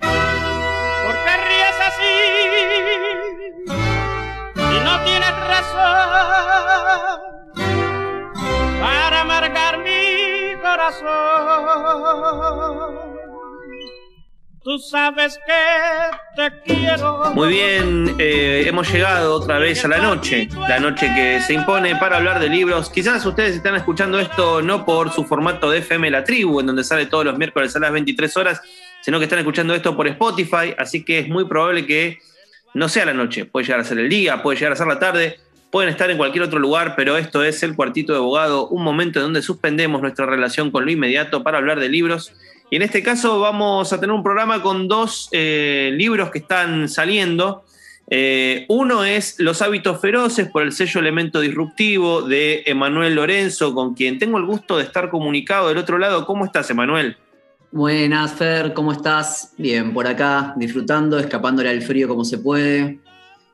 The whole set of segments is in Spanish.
¿Por qué ríes así? Y no tienes razón para amargar mi corazón. Tú sabes que te quiero. Muy bien, eh, hemos llegado otra vez a la noche, la noche que se impone para hablar de libros. Quizás ustedes están escuchando esto no por su formato de FM La Tribu, en donde sale todos los miércoles a las 23 horas, sino que están escuchando esto por Spotify, así que es muy probable que no sea la noche, puede llegar a ser el día, puede llegar a ser la tarde, pueden estar en cualquier otro lugar, pero esto es el cuartito de abogado, un momento en donde suspendemos nuestra relación con lo inmediato para hablar de libros. Y en este caso vamos a tener un programa con dos eh, libros que están saliendo. Eh, uno es Los hábitos feroces por el sello Elemento Disruptivo de Emanuel Lorenzo, con quien tengo el gusto de estar comunicado del otro lado. ¿Cómo estás, Emanuel? Buenas, Fer, ¿cómo estás? Bien, por acá, disfrutando, escapándole al frío como se puede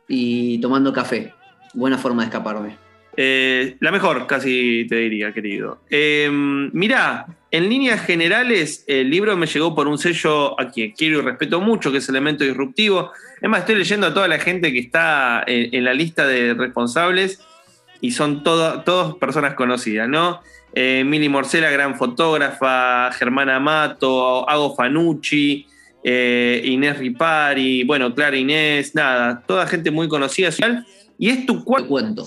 y tomando café. Buena forma de escaparme. Eh, la mejor, casi te diría, querido. Eh, mirá, en líneas generales, el libro me llegó por un sello a quien quiero y respeto mucho, que es Elemento Disruptivo. Es más, estoy leyendo a toda la gente que está en, la lista de responsables y son todas personas conocidas, ¿no? Eh, Mili Morcela, gran fotógrafa, Germana Mato, Ago Fanucci, eh, Inés Ripari, bueno, Clara Inés, nada, toda gente muy conocida. Y es tu cuarto.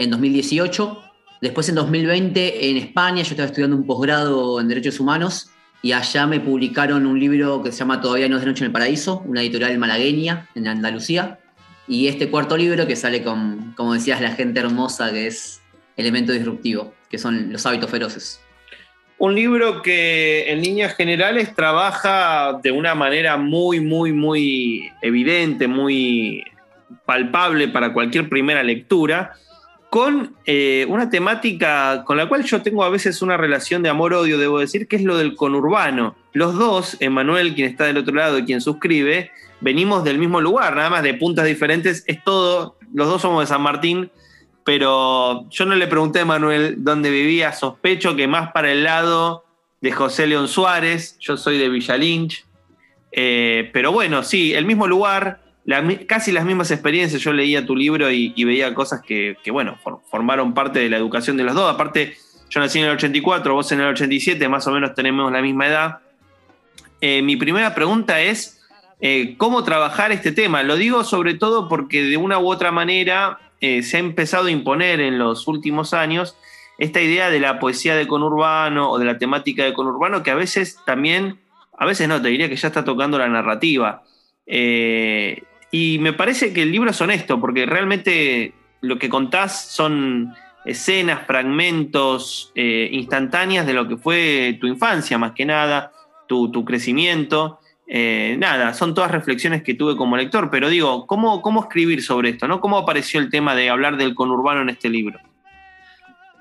En 2018 Después en 2020 en España yo estaba estudiando un posgrado en Derechos Humanos y allá me publicaron un libro que se llama Todavía no es de noche en el paraíso, una editorial malagueña en Andalucía. Y este cuarto libro que sale con, como decías, la gente hermosa que es Elemento Disruptivo, que son los hábitos feroces. Un libro que en líneas generales trabaja de una manera muy, muy, muy evidente, muy palpable para cualquier primera lectura con eh, una temática con la cual yo tengo a veces una relación de amor-odio, debo decir, que es lo del conurbano. Los dos, Emanuel, quien está del otro lado y quien suscribe, venimos del mismo lugar, nada más de puntas diferentes, es todo, los dos somos de San Martín, pero yo no le pregunté a Emanuel dónde vivía, sospecho que más para el lado de José León Suárez, yo soy de Villa Lynch, eh, pero bueno, sí, el mismo lugar, casi las mismas experiencias. Yo leía tu libro y, veía cosas que, bueno, formaron parte de la educación de los dos. Aparte, yo nací en el 84, vos en el 87, más o menos tenemos la misma edad. Eh, mi primera pregunta es, eh, ¿cómo trabajar este tema? Lo digo sobre todo porque de una u otra manera eh, se ha empezado a imponer en los últimos años esta idea de la poesía de conurbano o de la temática de conurbano que a veces también, a veces no, te diría que ya está tocando la narrativa. Y me parece que el libro es honesto, porque realmente lo que contás son escenas, fragmentos eh, instantáneas de lo que fue tu infancia, más que nada, tu, crecimiento. Eh, nada, son todas reflexiones que tuve como lector, pero digo, ¿cómo, ¿cómo escribir sobre esto? ¿no? ¿Cómo apareció el tema de hablar del conurbano en este libro?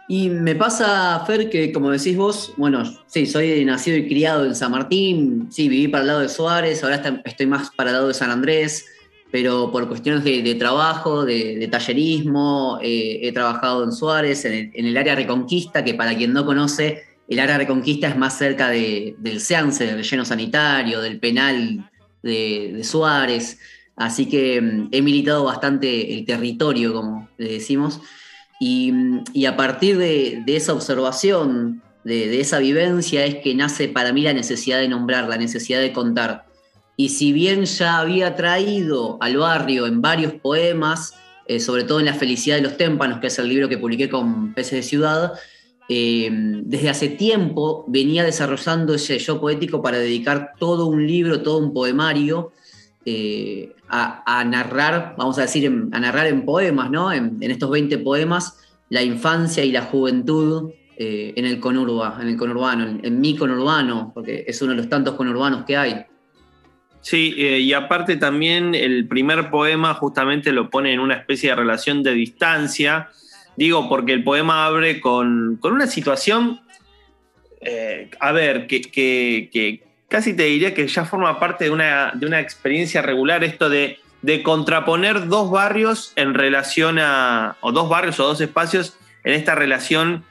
Y me pasa, Fer, que como decís vos, bueno, sí, soy nacido y criado en San Martín, sí, viví para el lado de Suárez, ahora estoy más para el lado de San Andrés, pero por cuestiones de, trabajo, de, tallerismo, eh, he trabajado en Suárez, en el, área Reconquista, que para quien no conoce, el área Reconquista es más cerca del SEANSE, del relleno sanitario, del penal de, Suárez, así que mm, he militado bastante el territorio, como le decimos, y, a partir de, esa observación, de esa vivencia, es que nace para mí la necesidad de nombrar, la necesidad de contar Y si bien ya había traído al barrio en varios poemas, eh, sobre todo en La felicidad de los témpanos, que es el libro que publiqué con Peces de Ciudad, eh, desde hace tiempo venía desarrollando ese yo poético para dedicar todo un libro, todo un poemario eh, a, narrar, vamos a decir, a narrar en poemas, ¿no? En, estos 20 poemas, la infancia y la juventud en el conurba, en el conurbano, en, en, mi conurbano, porque es uno de los tantos conurbanos que hay. Sí, eh, y aparte también el primer poema justamente lo pone en una especie de relación de distancia. Digo, porque el poema abre con, una situación, eh, a ver, que, casi te diría que ya forma parte de una, de una experiencia regular esto de, de, contraponer dos barrios en relación a, o dos barrios o dos espacios en esta relación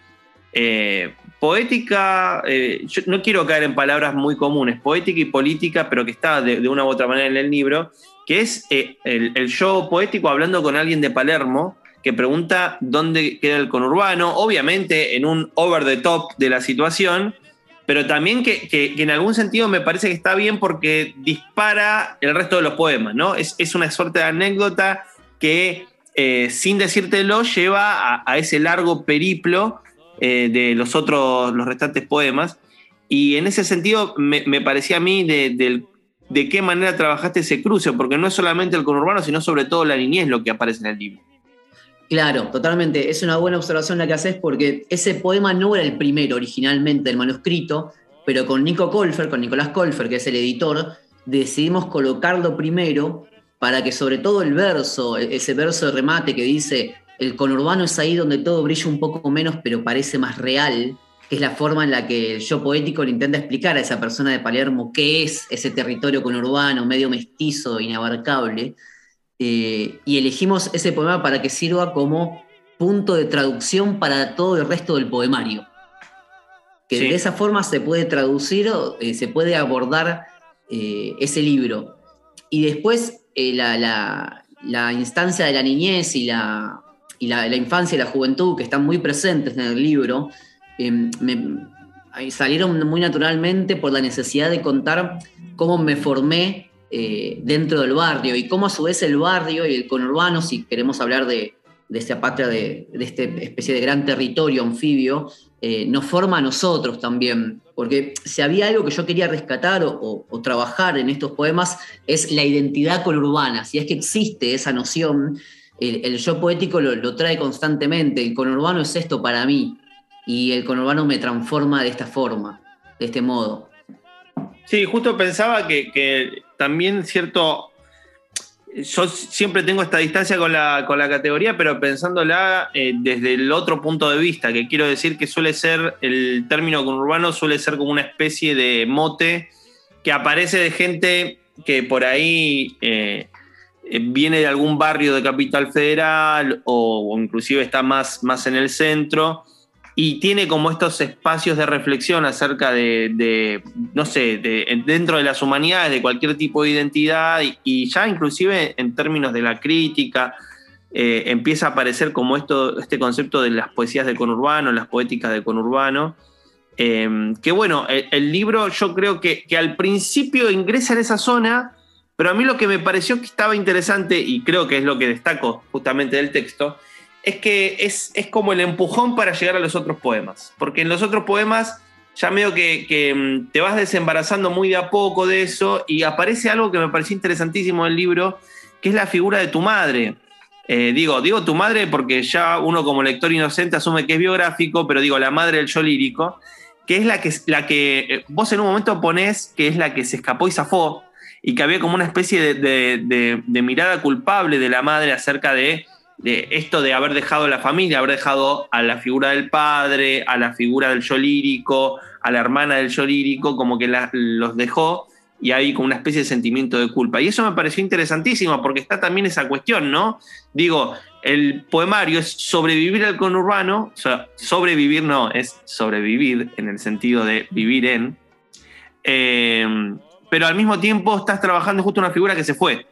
eh, poética, eh, yo no quiero caer en palabras muy comunes, poética y política, pero que está de, una u otra manera en el libro, que es eh, el, yo poético hablando con alguien de Palermo que pregunta dónde queda el conurbano, obviamente en un over the top de la situación, pero también que, en algún sentido me parece que está bien porque dispara el resto de los poemas, ¿no? Es, una suerte de anécdota que eh, sin decírtelo lleva a ese largo periplo eh, de los otros, los restantes poemas. Y en ese sentido me, parecía a mí de, de, qué manera trabajaste ese cruce, porque no es solamente el conurbano, sino sobre todo la niñez lo que aparece en el libro. Claro, totalmente. Es una buena observación la que haces porque ese poema no era el primero originalmente del manuscrito, pero con Nico Colfer, con Nicolás Colfer, que es el editor, decidimos colocarlo primero para que sobre todo el verso, ese verso de remate que dice el conurbano es ahí donde todo brilla un poco menos, pero parece más real, que es la forma en la que el yo poético le intenta explicar a esa persona de Palermo qué es ese territorio conurbano, medio mestizo, inabarcable. Eh, y elegimos ese poema para que sirva como punto de traducción para todo el resto del poemario. Que de esa forma se puede traducir, eh, se puede abordar eh, ese libro. Y después la, la instancia de la niñez y la, y la, infancia y la juventud, que están muy presentes en el libro, em, salieron muy naturalmente por la necesidad de contar cómo me formé eh, dentro del barrio y cómo a su vez el barrio y el conurbano, si queremos hablar de, esta patria, de, esta especie de gran territorio anfibio, eh, nos forma a nosotros también. Porque si había algo que yo quería rescatar o, trabajar en estos poemas es la identidad conurbana, si es que existe esa noción el, yo poético lo, trae constantemente. El conurbano es esto para mí. Y el conurbano me transforma de esta forma, de este modo. Sí, justo pensaba que, también cierto. Yo siempre tengo esta distancia con la, categoría, pero pensándola eh, desde el otro punto de vista, que quiero decir que suele ser, el término conurbano suele ser como una especie de mote que aparece de gente que por ahí eh, viene de algún barrio de Capital Federal o, inclusive está más, más en el centro y tiene como estos espacios de reflexión acerca de, no sé, de, dentro de las humanidades, de cualquier tipo de identidad y, ya inclusive en términos de la crítica, eh, empieza a aparecer como esto, este concepto de las poesías de conurbano, las poéticas de conurbano. Eh, que bueno, el, libro yo creo que, que al principio ingresa en esa zona, pero a mí lo que me pareció que estaba interesante, y creo que es lo que destaco justamente del texto, es que es, es como el empujón para llegar a los otros poemas. Porque en los otros poemas ya medio que, mm, te vas desembarazando muy de a poco de eso y aparece algo que me pareció interesantísimo del libro, que es la figura de tu madre. Eh, digo, digo tu madre porque ya uno como lector inocente asume que es biográfico, pero digo la madre del yo lírico, que es la que, la que eh, vos en un momento ponés que es la que se escapó y zafó, y que había como una especie de, mirada culpable de la madre acerca de, esto de haber dejado la familia, haber dejado a la figura del padre, a la figura del yo lírico, a la hermana del yo lírico, como que los dejó y hay como una especie de sentimiento de culpa. Y eso me pareció interesantísimo porque está también esa cuestión, ¿no? Digo, el poemario es sobrevivir al conurbano, o sea, sobrevivir no, es sobrevivir en el sentido de vivir en. Eh, pero al mismo tiempo estás trabajando justo una figura que se fue.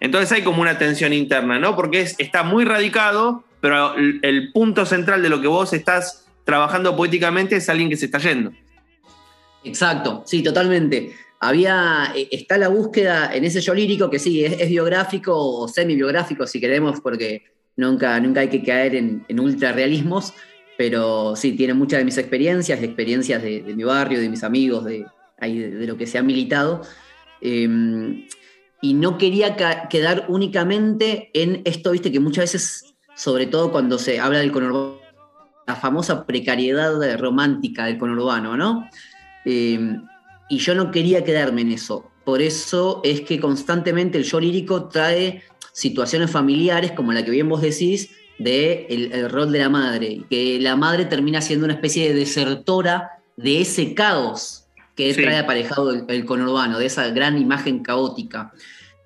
Entonces hay como una tensión interna, ¿no? Porque es, está muy radicado, pero el, punto central de lo que vos estás trabajando poéticamente es alguien que se está yendo. Exacto, sí, totalmente. había, eh, está la búsqueda en ese yo lírico que sí, es, biográfico o semi-biográfico si queremos, porque nunca, nunca hay que caer en, en ultrarrealismos, pero sí, tiene muchas de mis experiencias, experiencias de, mi barrio, de mis amigos, de, de, lo que se ha militado. Em, y no quería quedar únicamente en esto, viste, que muchas veces, sobre todo cuando se habla del conurbano, la famosa precariedad romántica del conurbano, ¿no? Em, y yo no quería quedarme en eso. Por eso es que constantemente el yo lírico trae situaciones familiares, como la que bien vos decís, de el, rol de la madre, que la madre termina siendo una especie de desertora de ese caos que trae aparejado el, conurbano, de esa gran imagen caótica.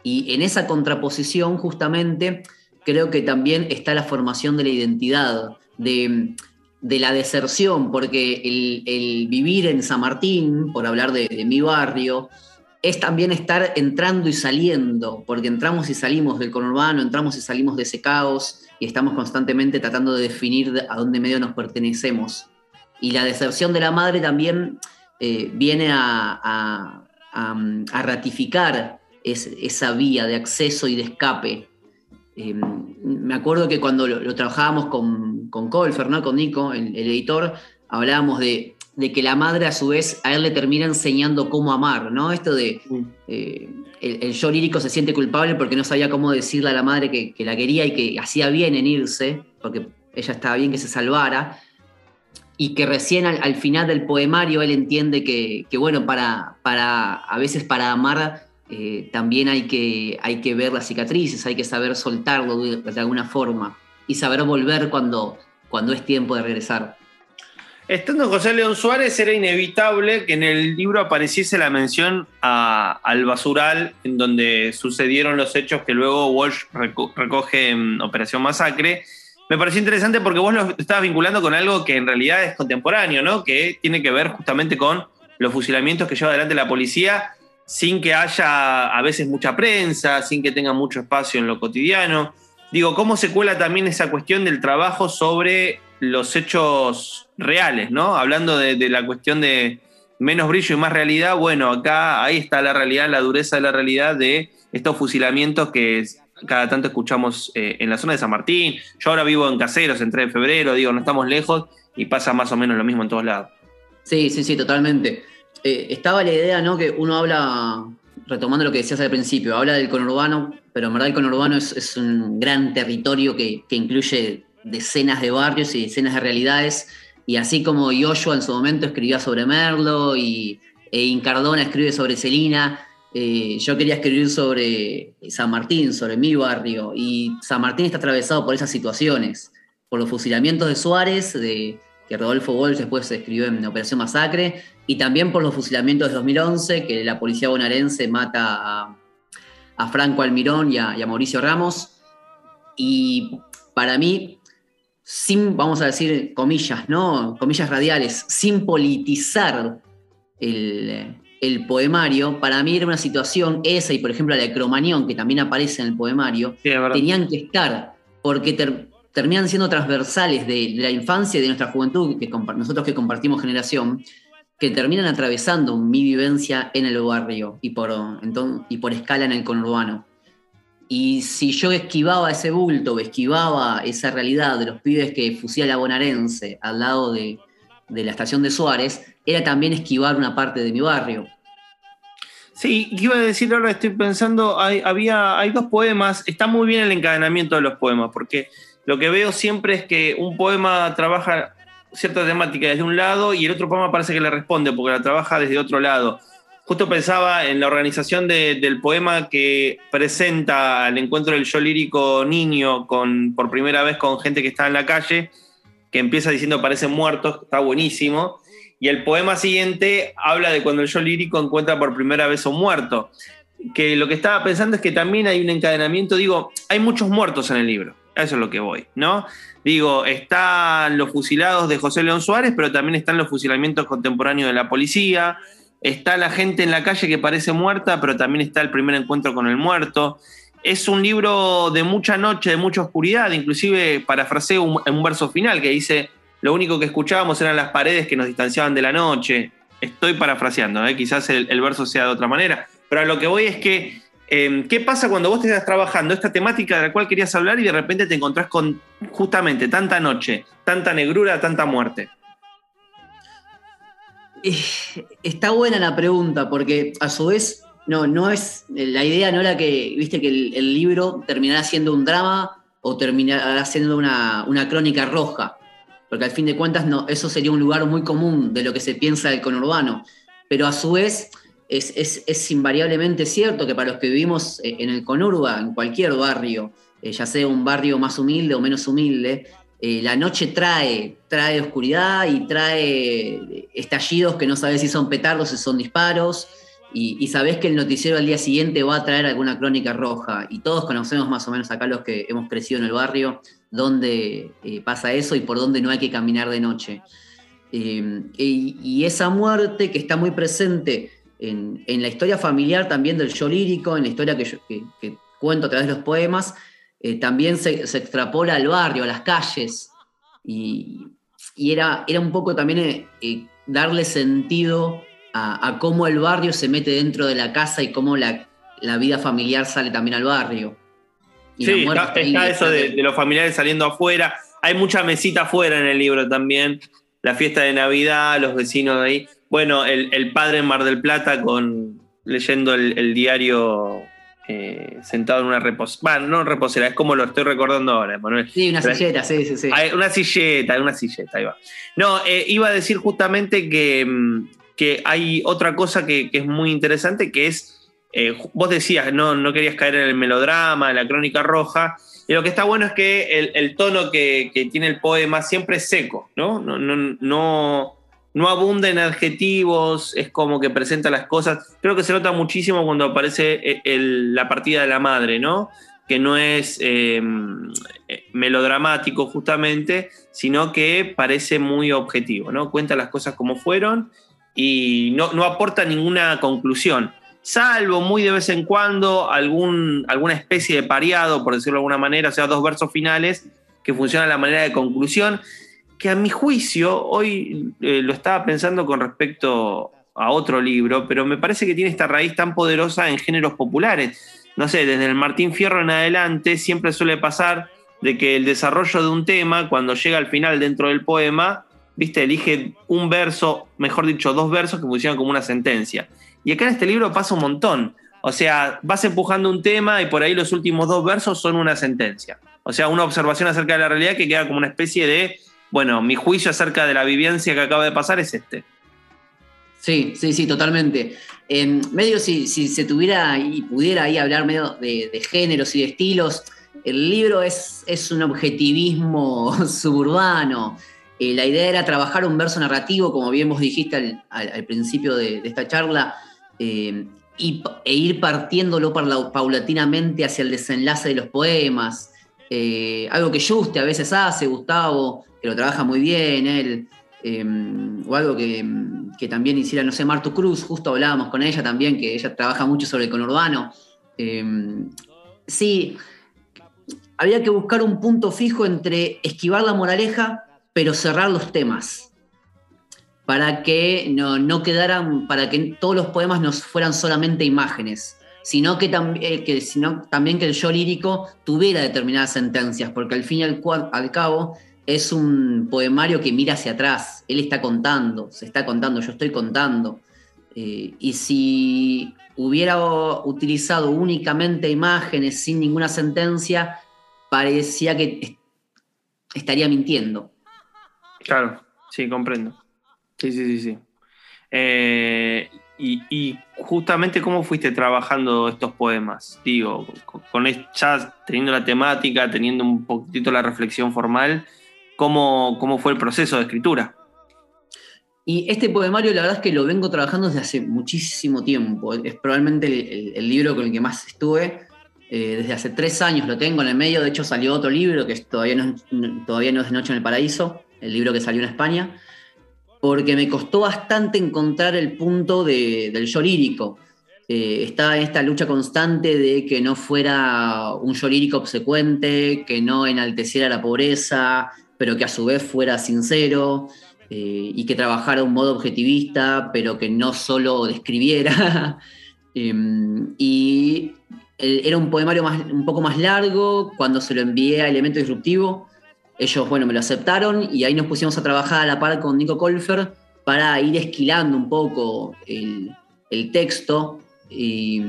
Y en esa contraposición, justamente, creo que también está la formación de la identidad, de, la deserción, porque el, vivir en San Martín, por hablar de, de mi barrio, es también estar entrando y saliendo, porque entramos y salimos del conurbano, entramos y salimos de ese caos, y estamos constantemente tratando de definir a dónde medio nos pertenecemos. Y la deserción de la madre también eh, viene a, ratificar esa vía de acceso y de escape. Em, me acuerdo que cuando lo, trabajábamos con, con Colfer, ¿no? con Nico, el, editor, hablábamos de, que la madre a su vez a él le termina enseñando cómo amar, ¿no? Esto de eh, el, yo lírico se siente culpable porque no sabía cómo decirle a la madre que, la quería y que hacía bien en irse, porque ella estaba bien que se salvara, y que recién al, final del poemario él entiende que, bueno, para, para, a veces para amar eh, también hay que, hay que ver las cicatrices, hay que saber soltarlo de, alguna forma y saber volver cuando, cuando es tiempo de regresar. Estando José León Suárez, era inevitable que en el libro apareciese la mención al basural en donde sucedieron los hechos que luego Walsh recoge en Operación Masacre. Me pareció interesante porque vos lo estabas vinculando con algo que en realidad es contemporáneo, ¿no? Que tiene que ver justamente con los fusilamientos que lleva adelante la policía sin que haya a veces mucha prensa, sin que tenga mucho espacio en lo cotidiano. Digo, ¿cómo se cuela también esa cuestión del trabajo sobre los hechos reales, ¿no? Hablando de, la cuestión de menos brillo y más realidad, bueno, acá ahí está la realidad, la dureza de la realidad de estos fusilamientos que cada tanto escuchamos eh, en la zona de San Martín. Yo ahora vivo en Caseros, entré de febrero, digo, no estamos lejos y pasa más o menos lo mismo en todos lados. Sí, sí, sí, totalmente. Eh, estaba la idea, ¿no? Que uno habla, retomando lo que decías al principio, habla del conurbano, pero en verdad el conurbano es, un gran territorio que, incluye decenas de barrios y decenas de realidades. Y así como Yoshua en su momento escribía sobre Merlo y e Incardona escribe sobre Celina, eh, yo quería escribir sobre San Martín, sobre mi barrio. Y San Martín está atravesado por esas situaciones, por los fusilamientos de Suárez, de, que Rodolfo Walsh después escribió en Operación Masacre, y también por los fusilamientos de 2011, que la policía bonaerense mata a, Franco Almirón y a, y a Mauricio Ramos. Y para mí, sin, vamos a decir, comillas, ¿no? Comillas radiales, sin politizar el, poemario, para mí era una situación esa y por ejemplo la de Cromañón, que también aparece en el poemario, tenían que estar, porque terminan siendo transversales de, la infancia y de nuestra juventud, que nosotros que compartimos generación, que terminan atravesando mi vivencia en el barrio y por, y por escala en el conurbano. Y si yo esquivaba ese bulto, esquivaba esa realidad de los pibes que fusila la bonaerense al lado de, la estación de Suárez, era también esquivar una parte de mi barrio. Sí, iba a decir ahora, estoy pensando, hay, había, hay dos poemas, está muy bien el encadenamiento de los poemas, porque lo que veo siempre es que un poema trabaja cierta temática desde un lado y el otro poema parece que le responde, porque la trabaja desde otro lado justo pensaba en la organización del poema que presenta el encuentro del yo lírico niño con, por primera vez con gente que está en la calle, que empieza diciendo parecen muertos, está buenísimo. Y el poema siguiente habla de cuando el yo lírico encuentra por primera vez a un muerto. Que lo que estaba pensando es que también hay un encadenamiento, digo, hay muchos muertos en el libro, eso es lo que voy, ¿no? Digo, están los fusilados de José León Suárez, pero también están los fusilamientos contemporáneos de la policía, está la gente en la calle que parece muerta, pero también está el primer encuentro con el muerto. Es un libro de mucha noche, de mucha oscuridad, inclusive parafraseo un verso final que dice, lo único que escuchábamos eran las paredes que nos distanciaban de la noche. Estoy parafraseando, ¿eh? quizás el, verso sea de otra manera, pero a lo que voy es que Em, ¿Qué pasa cuando vos te estás trabajando esta temática de la cual querías hablar y de repente te encontrás con justamente tanta noche, tanta negrura, tanta muerte? Eh, está buena la pregunta, porque a su vez, no, no es. La idea no era que, viste, que el, libro terminara siendo un drama o terminara siendo una, una, crónica roja. Porque al fin de cuentas, no, eso sería un lugar muy común de lo que se piensa del conurbano. Pero a su vez, es, invariablemente cierto que para los que vivimos eh, en el conurba, en cualquier barrio, eh, ya sea un barrio más humilde o menos humilde, eh, la noche trae, trae oscuridad y trae estallidos que no sabes si son petardos, si son disparos, y, sabes que el noticiero al día siguiente va a traer alguna crónica roja. Y todos conocemos más o menos acá los que hemos crecido en el barrio, dónde pasa eso y por dónde no hay que caminar de noche. y esa muerte que está muy presente en, la historia familiar también del yo lírico, en la historia que, cuento a través de los poemas, eh, también se, extrapola al barrio, a las calles, y, era, era, un poco también eh, eh, darle sentido a, cómo el barrio se mete dentro de la casa y cómo la, vida familiar sale también al barrio. Sí, está, eso de, los familiares saliendo afuera. Hay mucha mesita afuera en el libro también. La fiesta de Navidad, los vecinos de ahí. Bueno, el, padre en Mar del Plata con leyendo el, diario eh, sentado en una reposera. Bueno, no reposera, es como lo estoy recordando ahora, Manuel. Sí, una silleta, sí, sí, sí. Una silleta, una silleta, ahí va. No, eh, iba a decir justamente que, mm, que hay otra cosa que, es muy interesante, que es, eh, vos decías, no, no querías caer en el melodrama, en la crónica roja, y lo que está bueno es que el, tono que, tiene el poema siempre es seco, ¿no? No, no, no, no abunda en adjetivos, es como que presenta las cosas. Creo que se nota muchísimo cuando aparece eh, la partida de la madre, ¿no? Que no es em, melodramático justamente, sino que parece muy objetivo, ¿no? Cuenta las cosas como fueron y no, aporta ninguna conclusión, salvo muy de vez en cuando algún, alguna especie de pareado, por decirlo de alguna manera, o sea, dos versos finales que funcionan a la manera de conclusión que a mi juicio, hoy eh, lo estaba pensando con respecto a otro libro, pero me parece que tiene esta raíz tan poderosa en géneros populares. No sé, desde el Martín Fierro en adelante siempre suele pasar de que el desarrollo de un tema, cuando llega al final dentro del poema, viste, elige un verso, mejor dicho, dos versos que funcionan como una sentencia. Y acá en este libro pasa un montón. O sea, vas empujando un tema y por ahí los últimos dos versos son una sentencia. O sea, una observación acerca de la realidad que queda como una especie de bueno, mi juicio acerca de la vivencia que acaba de pasar es este. Sí, sí, sí, totalmente. En medio, si, se tuviera y pudiera ahí hablar medio de, géneros y de estilos, el libro es, es un objetivismo suburbano. Eh, la idea era trabajar un verso narrativo, como bien vos dijiste al, principio de, esta charla, eh, y, e ir partiéndolo paulatinamente hacia el desenlace de los poemas. Eh, algo que Juste a veces hace, Gustavo, que lo trabaja muy bien él, em, o algo que, también hiciera, no sé, Martu Cruz, justo hablábamos con ella también, que ella trabaja mucho sobre el conurbano. Em, sí, había que buscar un punto fijo entre esquivar la moraleja, pero cerrar los temas. Para que no, quedaran, para que todos los poemas no fueran solamente imágenes, sino que, sino también que el yo lírico tuviera determinadas sentencias, porque al fin y al, al cabo es un poemario que mira hacia atrás, él está contando, se está contando, yo estoy contando. Eh, y si hubiera utilizado únicamente imágenes sin ninguna sentencia, parecía que estaría mintiendo. Claro, sí, comprendo. Sí, sí, sí, sí. Eh, y, justamente cómo fuiste trabajando estos poemas, digo, con, ya teniendo la temática, teniendo un poquitito la reflexión formal, cómo, fue el proceso de escritura. Y este poemario, la verdad es que lo vengo trabajando desde hace muchísimo tiempo. Es probablemente el, libro con el que más estuve. Eh, desde hace tres años lo tengo en el medio. De hecho, salió otro libro que todavía no, todavía no es Noche en el Paraíso, el libro que salió en España, porque me costó bastante encontrar el punto del yo lírico. Eh, está esta lucha constante de que no fuera un yo lírico obsecuente, que no enalteciera la pobreza, pero que a su vez fuera sincero. eh, y que trabajara un modo objetivista, pero que no solo describiera. Em, y era un poemario más, un poco más largo, cuando se lo envié a Elemento Disruptivo, ellos, bueno, me lo aceptaron y ahí nos pusimos a trabajar a la par con Nico Colfer para ir esquilando un poco el, el texto. Y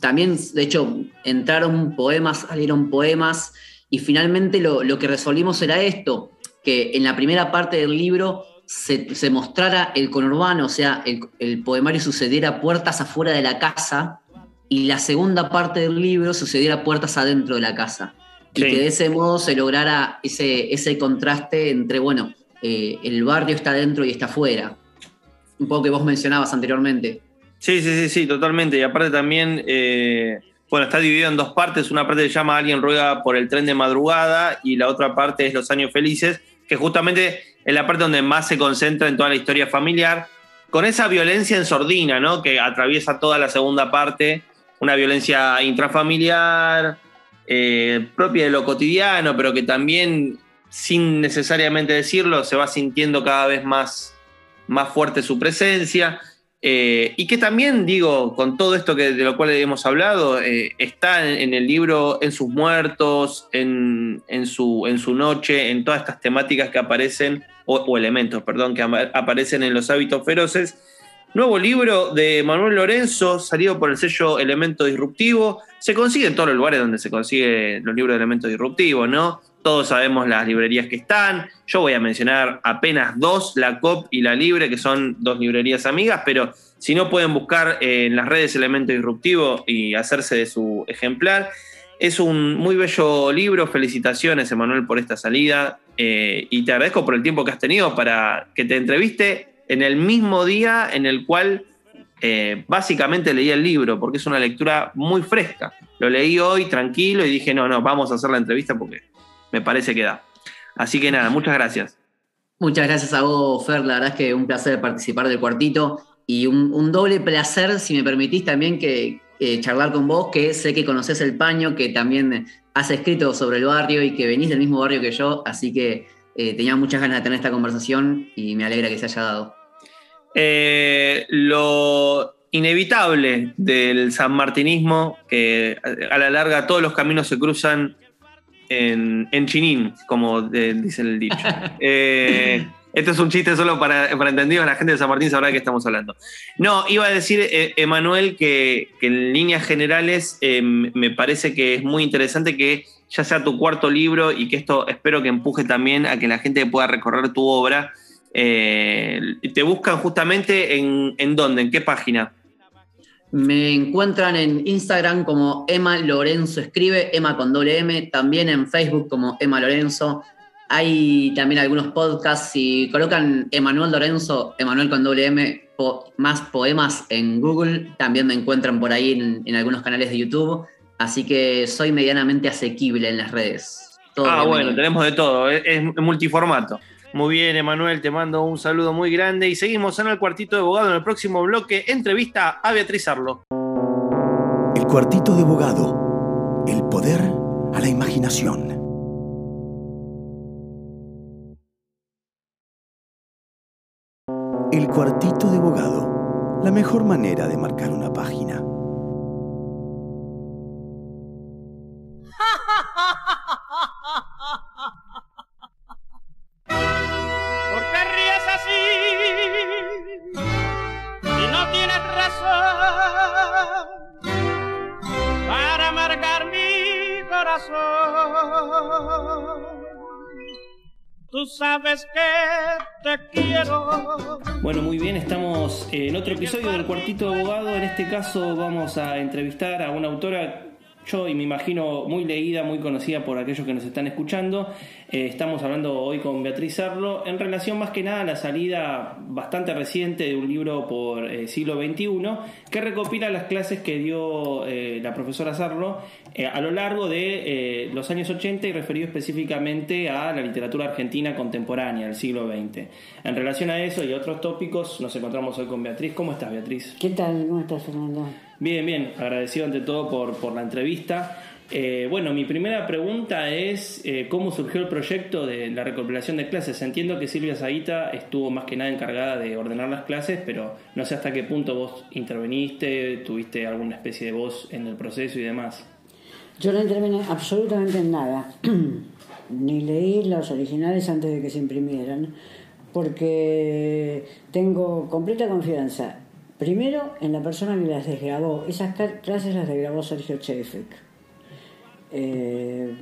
también, de hecho, entraron poemas, salieron poemas y finalmente lo, lo que resolvimos era esto, que en la primera parte del libro se, mostrara el conurbano, o sea, el, poemario sucediera puertas afuera de la casa y la segunda parte del libro sucediera puertas adentro de la casa. Y que de ese modo se lograra ese, ese contraste entre, bueno, eh, el barrio está adentro y está afuera. Un poco que vos mencionabas anteriormente. Sí, sí, sí, sí, totalmente. Y aparte también, eh, bueno, está dividido en dos partes. Una parte se llama Alguien ruega por el tren de madrugada y la otra parte es Los años felices, que justamente es la parte donde más se concentra en toda la historia familiar, con esa violencia en sordina, ¿no? Que atraviesa toda la segunda parte, una violencia intrafamiliar, eh, propia de lo cotidiano, pero que también, sin necesariamente decirlo, se va sintiendo cada vez más, más fuerte su presencia. Eh, y que también, digo, con todo esto que, de lo cual hemos hablado, eh, está en, el libro, en sus muertos, en, su, en su noche, en todas estas temáticas que aparecen, o, elementos, perdón, que aparecen en los hábitos feroces. Nuevo libro de Manuel Lorenzo, salido por el sello Elemento Disruptivo. Se consigue en todos los lugares donde se consigue los libros de Elemento Disruptivo, ¿no? Todos sabemos las librerías que están. Yo voy a mencionar apenas dos, la COP y la Libre, que son dos librerías amigas, pero si no pueden buscar en las redes Elemento Disruptivo y hacerse de su ejemplar. Es un muy bello libro. Felicitaciones, Emanuel, por esta salida. Eh, y te agradezco por el tiempo que has tenido para que te entreviste en el mismo día en el cual eh, básicamente leí el libro, porque es una lectura muy fresca. Lo leí hoy tranquilo y dije, no, no, vamos a hacer la entrevista porque me parece que da. Así que nada, muchas gracias. Muchas gracias a vos, Fer. La verdad es que un placer participar del cuartito y un, doble placer, si me permitís también, que charlar con vos, que sé que conoces el paño, que también has escrito sobre el barrio y que venís del mismo barrio que yo, así que eh, tenía muchas ganas de tener esta conversación y me alegra que se haya dado. Eh, lo inevitable del sanmartinismo, que a la larga todos los caminos se cruzan en, chinín, como dice el dicho. Eh, esto es un chiste solo para, para entendidos, la gente de San Martín sabrá de qué estamos hablando. No, iba a decir, eh, Emanuel, que, en líneas generales me parece que es muy interesante que ya sea tu cuarto libro y que esto espero que empuje también a que la gente pueda recorrer tu obra. ¿Te buscan justamente en, en dónde? ¿En qué página? Me encuentran en Instagram como Emma Lorenzo Escribe, Emma con doble M, también en Facebook como Emma Lorenzo. Hay también algunos podcasts, si colocan Emanuel Lorenzo, Emanuel con doble M, más poemas en Google, también me encuentran por ahí en, algunos canales de YouTube, así que soy medianamente asequible en las redes. ah, bueno, tenemos de todo, es multiformato. Muy bien, Emanuel, te mando un saludo muy grande y seguimos en el cuartito de abogado en el próximo bloque. Entrevista a Beatriz Arlo. El cuartito de abogado. El poder a la imaginación. El cuartito de abogado. La mejor manera de marcar una página. Tú sabes que te quiero. Bueno, muy bien, estamos en otro episodio del Cuartito de Abogado. En este caso vamos a entrevistar a una autora yo y me imagino muy leída, muy conocida por aquellos que nos están escuchando. Eh, estamos hablando hoy con Beatriz Arlo en relación más que nada a la salida bastante reciente de un libro por eh, siglo XXI que recopila las clases que dio eh, la profesora Sarlo a lo largo de los años 80 y referido específicamente a la literatura argentina contemporánea del siglo XX. En relación a eso y otros tópicos nos encontramos hoy con Beatriz. ¿Cómo estás, Beatriz? ¿Qué tal? ¿Cómo estás, Fernando? Bien, bien, agradecido ante todo por, por la entrevista. Eh, bueno, mi primera pregunta es eh, cómo surgió el proyecto de la recopilación de clases. Entiendo que Silvia Zaita estuvo más que nada encargada de ordenar las clases, pero no sé hasta qué punto vos interveniste, tuviste alguna especie de voz en el proceso y demás. Yo no intervine absolutamente en nada, ni leí los originales antes de que se imprimieran, porque tengo completa confianza, primero en la persona que las desgrabó. Esas clases las desgrabó Sergio Chefek eh,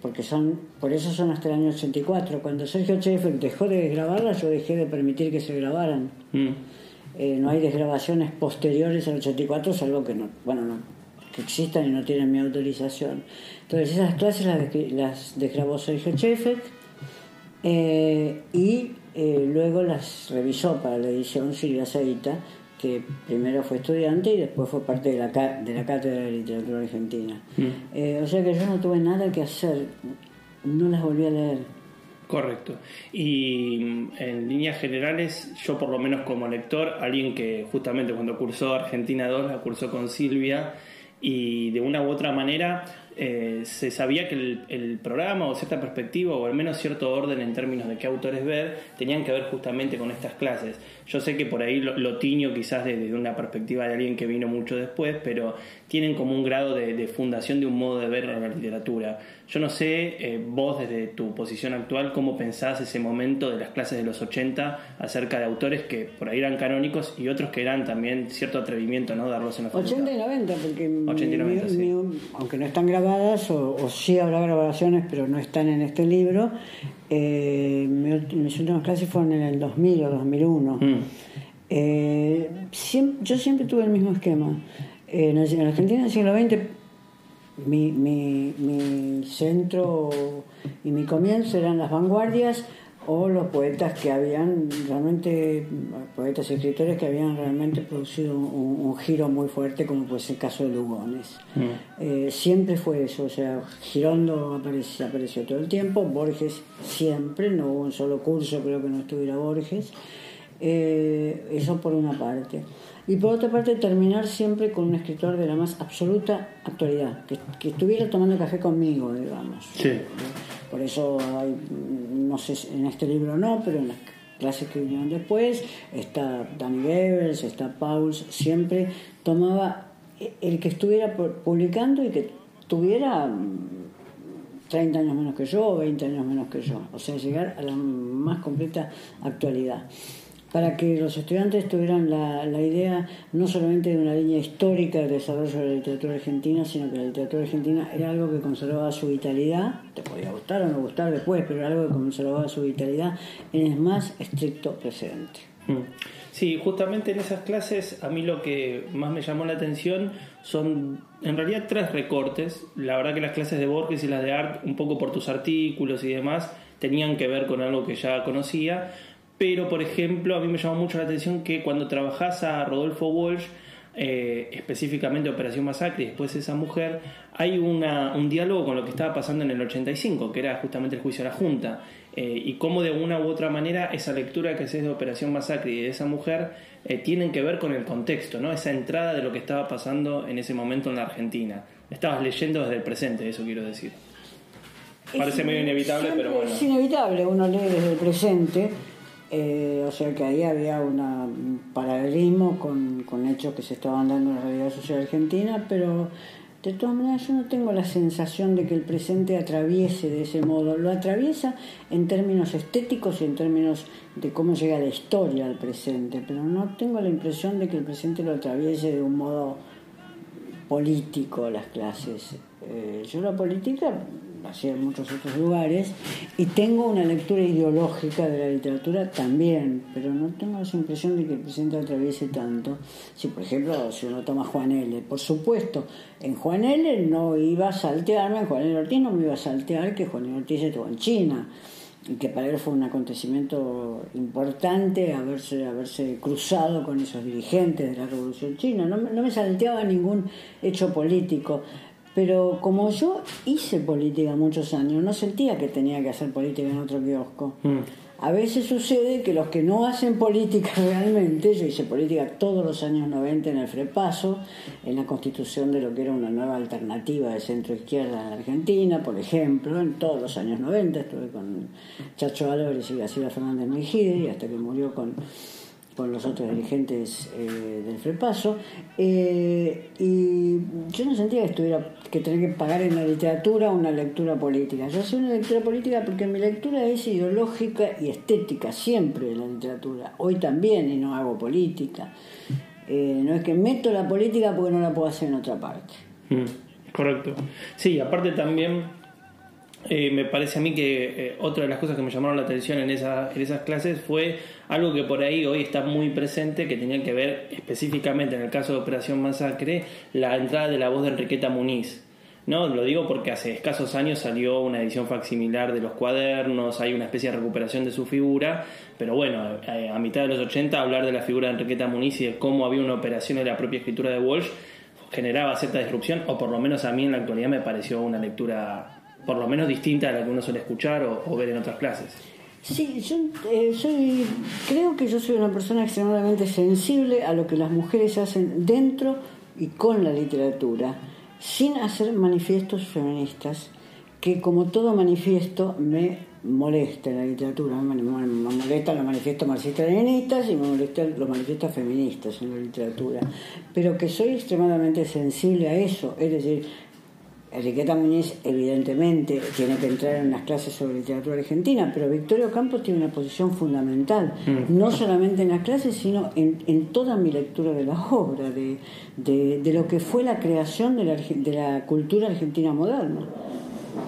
porque son, por eso son hasta el año 84. Cuando Sergio Sheffield dejó de grabarlas, yo dejé de permitir que se grabaran. Mm. Eh, no hay desgrabaciones posteriores al 84, salvo que no, bueno, no, que existan y no tienen mi autorización. Entonces esas clases las, las desgrabó Sergio Sheffield eh, y luego las revisó para la edición Silvia Saita que primero fue estudiante y después fue parte de la, de la Cátedra de Literatura Argentina. Mm. Eh, o sea que yo no tuve nada que hacer, no las volví a leer. Correcto. Y mm, en líneas generales, yo por lo menos como lector, alguien que justamente cuando cursó Argentina 2, la cursó con Silvia, y de una u otra manera eh, se sabía que el, programa o cierta perspectiva o al menos cierto orden en términos de qué autores ver tenían que ver justamente con estas clases. Yo sé que por ahí lo, tiño quizás desde una perspectiva de alguien que vino mucho después, pero tienen como un grado de, fundación de un modo de ver la literatura. Yo no sé, eh, vos desde tu posición actual, cómo pensás ese momento de las clases de los 80 acerca de autores que por ahí eran canónicos y otros que eran también cierto atrevimiento, ¿no? Darlos en la 80 y 90, porque 80 y 90, sí. aunque no están grabadas, o, o, sí habrá grabaciones, pero no están en este libro, eh, mis últimas clases fueron en el 2000 o 2001. Mm. Eh, yo siempre tuve el mismo esquema. en, en Argentina del siglo XX mi, mi, mi centro y mi comienzo eran las vanguardias o los poetas que habían realmente, poetas y escritores que habían realmente producido un, giro muy fuerte, como pues el caso de Lugones. Mm. Eh, siempre fue eso, o sea, Girondo apareció, apareció todo el tiempo, Borges siempre, no hubo un solo curso, creo que no estuviera Borges. Eh, eso por una parte. Y por otra parte, terminar siempre con un escritor de la más absoluta actualidad, que, estuviera tomando café conmigo, digamos. Por eso, hay, en este libro no, pero en las clases que vinieron después, está Danny Goebbels, está Pauls, siempre tomaba el que estuviera publicando y que tuviera 30 años menos que yo o 20 años menos que yo. O sea, llegar a la más completa actualidad para que los estudiantes tuvieran la, idea no solamente de una línea histórica de desarrollo de la literatura argentina, sino que la literatura argentina era algo que conservaba su vitalidad, te podía gustar o no gustar después, pero era algo que conservaba su vitalidad en el más estricto presente. Mm. Sí, justamente en esas clases a mí lo que más me llamó la atención son en realidad tres recortes. La verdad que las clases de Borges y las de Art, un poco por tus artículos y demás, tenían que ver con algo que ya conocía, pero, por ejemplo, a mí me llamó mucho la atención que cuando trabajás a Rodolfo Walsh, eh, específicamente Operación Masacre y después esa mujer, hay una, un diálogo con lo que estaba pasando en el 85, que era justamente el juicio a la Junta, eh, y cómo de una u otra manera esa lectura que haces de Operación Masacre y de esa mujer eh, tienen que ver con el contexto, ¿no? esa entrada de lo que estaba pasando en ese momento en la Argentina. Estabas leyendo desde el presente, eso quiero decir. Parece medio inevitable, pero bueno. Es inevitable, uno lee desde el presente eh, o sea que ahí había un paralelismo con, con, hechos que se estaban dando en la realidad social argentina, pero de todas maneras yo no tengo la sensación de que el presente atraviese de ese modo. Lo atraviesa en términos estéticos y en términos de cómo llega la historia al presente, pero no tengo la impresión de que el presente lo atraviese de un modo político las clases. Eh, yo la política así en muchos otros lugares, y tengo una lectura ideológica de la literatura también, pero no tengo esa impresión de que el presidente atraviese tanto. Si, por ejemplo, si uno toma Juan L., por supuesto, en Juan L. no iba a saltearme, en Juan L. Ortiz no me iba a saltear que Juan L. Ortiz estuvo en China y que para él fue un acontecimiento importante haberse, haberse cruzado con esos dirigentes de la Revolución China. No, no me salteaba ningún hecho político, pero como yo hice política muchos años, no sentía que tenía que hacer política en otro kiosco. Mm. a veces sucede que los que no hacen política realmente, yo hice política todos los años 90 en el Frepaso, en la constitución de lo que era una nueva alternativa de centro izquierda en Argentina, por ejemplo, en todos los años 90 estuve con Chacho Álvarez y García Fernández Mejide y hasta que murió con con los otros dirigentes eh, del FREPASO, eh, y yo no sentía que estuviera que tener que pagar en la literatura una lectura política. Yo hacía una lectura política porque mi lectura es ideológica y estética, siempre en la literatura. Hoy también, y no hago política. Eh, no es que meto la política porque no la puedo hacer en otra parte. Mm, correcto. Sí, aparte también eh, me parece a mí que eh, otra de las cosas que me llamaron la atención en, esa, en esas clases fue algo que por ahí hoy está muy presente, que tenía que ver específicamente en el caso de Operación Masacre, la entrada de la voz de Enriqueta Muniz. No, lo digo porque hace escasos años salió una edición facsimilar de los cuadernos, hay una especie de recuperación de su figura, pero bueno, eh, a mitad de los 80 hablar de la figura de Enriqueta Muniz y de cómo había una operación en la propia escritura de Walsh generaba cierta disrupción, o por lo menos a mí en la actualidad me pareció una lectura por lo menos distinta a la que uno suele escuchar o, ver en otras clases. Sí, yo eh, creo que yo soy una persona extremadamente sensible a lo que las mujeres hacen dentro y con la literatura, sin hacer manifiestos feministas, que como todo manifiesto me molesta la literatura, me, molestan los manifiestos marxistas-leninistas y me molestan los manifiestos feministas en la literatura, pero que soy extremadamente sensible a eso, es decir, Enriqueta Muñiz evidentemente tiene que entrar en las clases sobre literatura argentina, pero Victorio Campos tiene una posición fundamental, mm. no solamente en las clases, sino en, toda mi lectura de la obra, de, de, lo que fue la creación de la, de la cultura argentina moderna.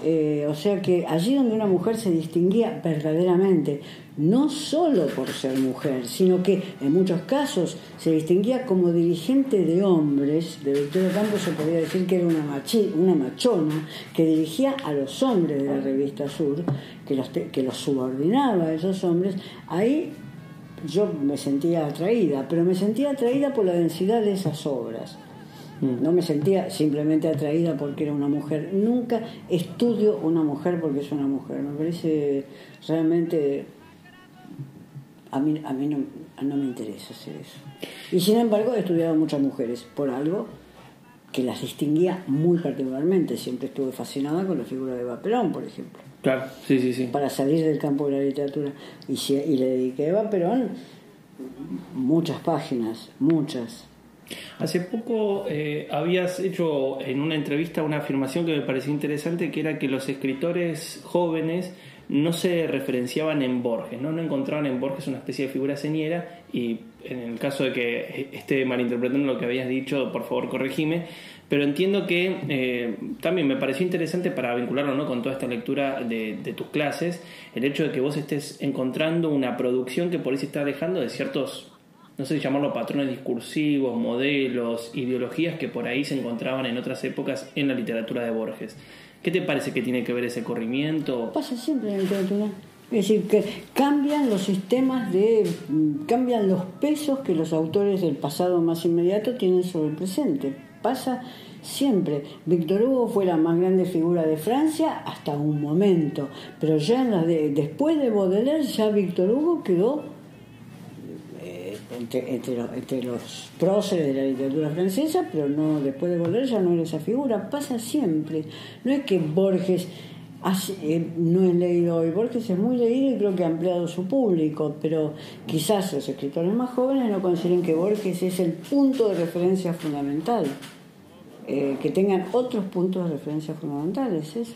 Eh, o sea que allí donde una mujer se distinguía verdaderamente, no solo por ser mujer, sino que en muchos casos se distinguía como dirigente de hombres, de Victoria Campos se podría decir que era una, machi, una machona que dirigía a los hombres de la revista Sur, que los, que los subordinaba a esos hombres, ahí yo me sentía atraída, pero me sentía atraída por la densidad de esas obras. Mm. No me sentía simplemente atraída porque era una mujer. Nunca estudio una mujer porque es una mujer. Me parece realmente a mí, a mí no, no me interesa hacer eso. Y sin embargo he estudiado muchas mujeres por algo que las distinguía muy particularmente. Siempre estuve fascinada con la figura de Eva Perón, por ejemplo. Claro, sí, sí, sí. Para salir del campo de la literatura. Y, y le dediqué a Eva Perón muchas páginas, muchas. Hace poco eh, habías hecho en una entrevista una afirmación que me pareció interesante, que era que los escritores jóvenes no se referenciaban en Borges, ¿no? no encontraban en Borges una especie de figura señera y en el caso de que esté malinterpretando lo que habías dicho, por favor corregime, pero entiendo que eh, también me pareció interesante para vincularlo ¿no? con toda esta lectura de, tus clases, el hecho de que vos estés encontrando una producción que por ahí se está dejando de ciertos, no sé si llamarlo patrones discursivos, modelos, ideologías que por ahí se encontraban en otras épocas en la literatura de Borges. ¿Qué te parece que tiene que ver ese corrimiento? Pasa siempre en la literatura. Es decir, que cambian los sistemas de. cambian los pesos que los autores del pasado más inmediato tienen sobre el presente. Pasa siempre. Víctor Hugo fue la más grande figura de Francia hasta un momento, pero ya después de Baudelaire, ya Víctor Hugo quedó entre, los, próceres de la literatura francesa, pero no después de volver ya no era esa figura. Pasa siempre. No es que Borges eh, no es leído hoy. Borges es muy leído y creo que ha ampliado su público, pero quizás los escritores más jóvenes no consideren que Borges es el punto de referencia fundamental. Eh, que tengan otros puntos de referencia fundamentales, eso.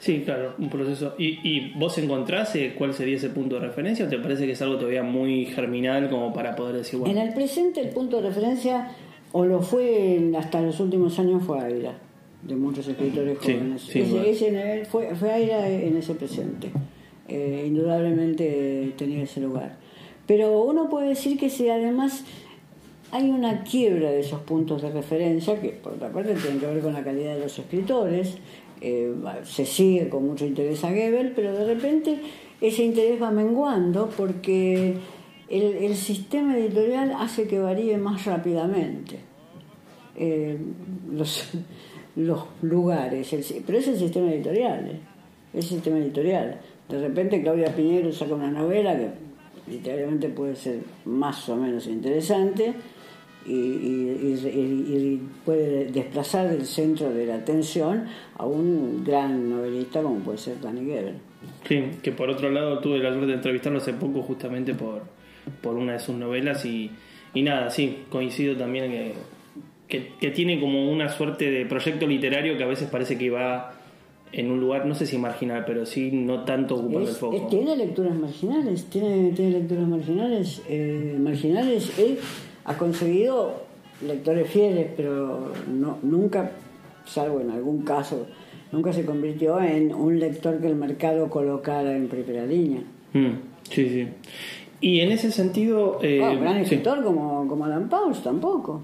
Sí, claro, un proceso. ¿Y, y vos encontrás eh, cuál sería ese punto de referencia o te parece que es algo todavía muy germinal como para poder decir, bueno? En el presente el punto de referencia, o lo fue hasta los últimos años, fue Aira, de muchos escritores jóvenes. Sí, ese, fue, fue Aira en ese presente. Eh, indudablemente tenía ese lugar. Pero uno puede decir que si además hay una quiebra de esos puntos de referencia, que por otra parte tienen que ver con la calidad de los escritores, eh, se sigue con mucho interés a Goebbels, pero de repente ese interés va menguando porque el, sistema editorial hace que varíe más rápidamente. Eh, los, lugares, pero es el sistema editorial. es el tema editorial. De repente Claudia Piñero saca una novela que literalmente puede ser más o menos interesante y, puede desplazar del centro de la atención a un gran novelista como puede ser Danny Gebel. Sí, que por otro lado tuve la suerte de entrevistarlo hace poco justamente por, por una de sus novelas y, y nada, sí, coincido también que, que, tiene como una suerte de proyecto literario que a veces parece que va en un lugar, no sé si marginal, pero sí no tanto ocupando el foco. tiene lecturas marginales, tiene, tiene lecturas marginales, eh, marginales, él ha conseguido lectores fieles, pero no, nunca, salvo en algún caso, nunca se convirtió en un lector que el mercado colocara en primera línea. Mm, sí, sí. Y en ese sentido... Eh, un gran escritor como, como Alan Pauls tampoco.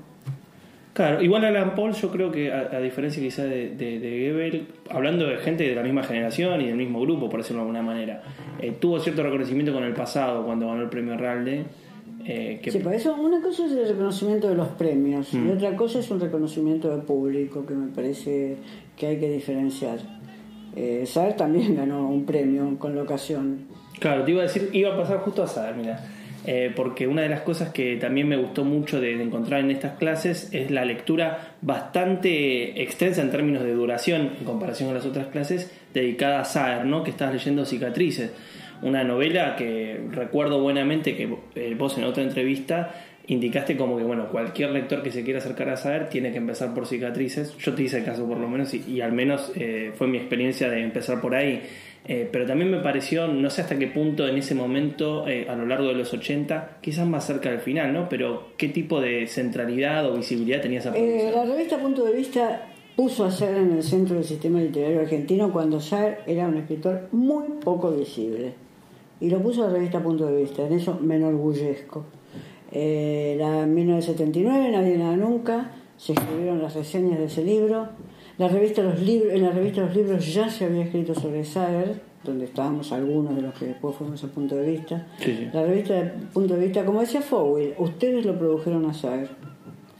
Claro, igual Alan Paul yo creo que a, diferencia quizá de, de, hablando de gente de la misma generación y del mismo grupo, por decirlo de alguna manera, eh, tuvo cierto reconocimiento con el pasado cuando ganó el premio Ralde. Eh, Sí, por eso una cosa es el reconocimiento de los premios y mm. otra cosa es un reconocimiento del público que me parece que hay que diferenciar. Eh, Saer también ganó un premio con la ocasión. Claro, te iba a decir, iba a pasar justo a Saer, mira. Eh, porque una de las cosas que también me gustó mucho de, encontrar en estas clases es la lectura bastante extensa en términos de duración en comparación con las otras clases dedicada a Saer, ¿no? que estás leyendo Cicatrices, una novela que recuerdo buenamente que eh, vos en otra entrevista indicaste como que bueno cualquier lector que se quiera acercar a Saer tiene que empezar por Cicatrices, yo te hice el caso por lo menos y, al menos eh, fue mi experiencia de empezar por ahí eh, pero también me pareció, no sé hasta qué punto en ese momento, eh, a lo largo de los 80, quizás más cerca del final, ¿no? Pero ¿qué tipo de centralidad o visibilidad tenía esa eh, La revista Punto de Vista puso a ser en el centro del sistema literario argentino cuando Saer era un escritor muy poco visible. Y lo puso la revista Punto de Vista, en eso me enorgullezco. Eh, la 1979, Nadie Nada Nunca, se escribieron las reseñas de ese libro la revista Los Libros, en la revista Los Libros ya se había escrito sobre Sager, donde estábamos algunos de los que después fuimos a punto de vista. La revista de punto de vista, como decía Fowell, ustedes lo produjeron a Sager.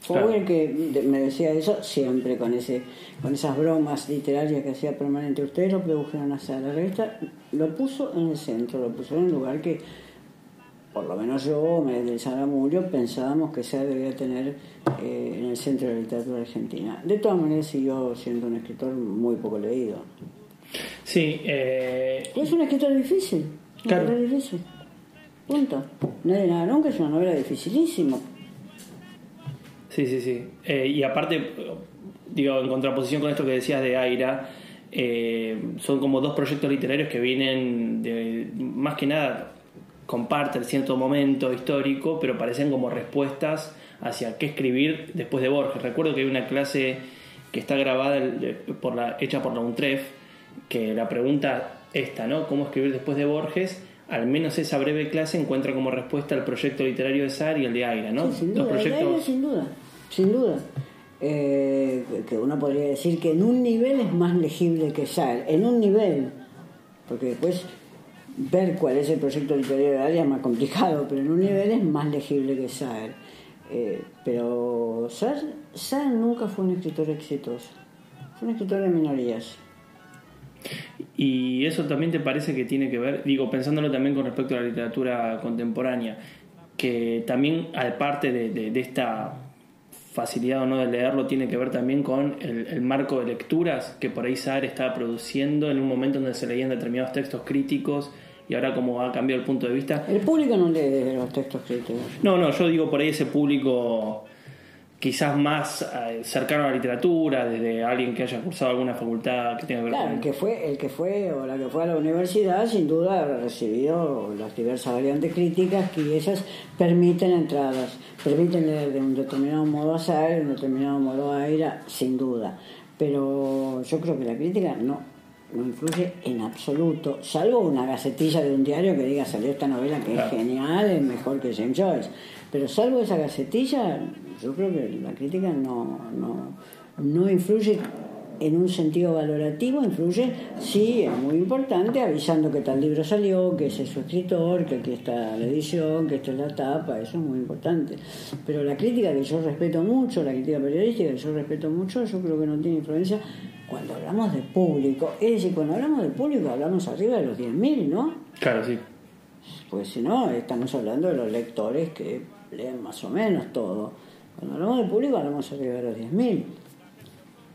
Fowell que me decía eso siempre con ese con esas bromas literarias que hacía permanente. Ustedes lo produjeron a Sager. La revista lo puso en el centro, lo puso en un lugar que por lo menos yo, del Saramullo, pensábamos que se debía tener eh, en el centro de la literatura argentina. De todas maneras, siguió siendo un escritor muy poco leído. Sí. Eh... Es un escritor difícil. Claro. difícil. Punto. Nadie nada nunca es una novela dificilísima. Sí, sí, sí. Eh, y aparte, digo, en contraposición con esto que decías de Aira, eh, son como dos proyectos literarios que vienen de, más que nada comparten cierto momento histórico, pero parecen como respuestas hacia qué escribir después de Borges. Recuerdo que hay una clase que está grabada por la, hecha por la UNTREF, que la pregunta esta, ¿no? ¿Cómo escribir después de Borges? Al menos esa breve clase encuentra como respuesta el proyecto literario de SAR y el de Aira, ¿no? sin duda, sin duda, sin duda. Eh, que uno podría decir que en un nivel es más legible que SAR, en un nivel, porque después ver cuál es el proyecto literario de área es más complicado, pero en un nivel es más legible que Saer. Eh, pero Saer, nunca fue un escritor exitoso, fue un escritor de minorías. Y eso también te parece que tiene que ver, digo, pensándolo también con respecto a la literatura contemporánea, que también, aparte de, de, esta facilidad o no de leerlo, tiene que ver también con el, el, marco de lecturas que por ahí Saer estaba produciendo en un momento donde se leían determinados textos críticos y ahora como ha cambiado el punto de vista. El público no lee los textos críticos. No, no, yo digo por ahí ese público quizás más eh, cercano a la literatura, desde alguien que haya cursado alguna facultad que tenga que ver claro, el que fue, el que fue o la que fue a la universidad sin duda ha recibido las diversas variantes críticas que ellas permiten entradas, permiten leer de un determinado modo a de un determinado modo a Aira, sin duda. Pero yo creo que la crítica no, no influye en absoluto, salvo una gacetilla de un diario que diga salió esta novela que es genial, es mejor que James Joyce. Pero salvo esa gacetilla, yo creo que la crítica no, no, no influye en un sentido valorativo, influye, sí, es muy importante, avisando que tal libro salió, que ese es su escritor, que aquí está la edición, que esta es la tapa, eso es muy importante. Pero la crítica que yo respeto mucho, la crítica periodística que yo respeto mucho, yo creo que no tiene influencia cuando hablamos de público, es decir, cuando hablamos de público hablamos arriba de los 10.000, ¿no? Claro, sí. Pues si no, estamos hablando de los lectores que leen más o menos todo. Cuando hablamos de público hablamos de los 10.000.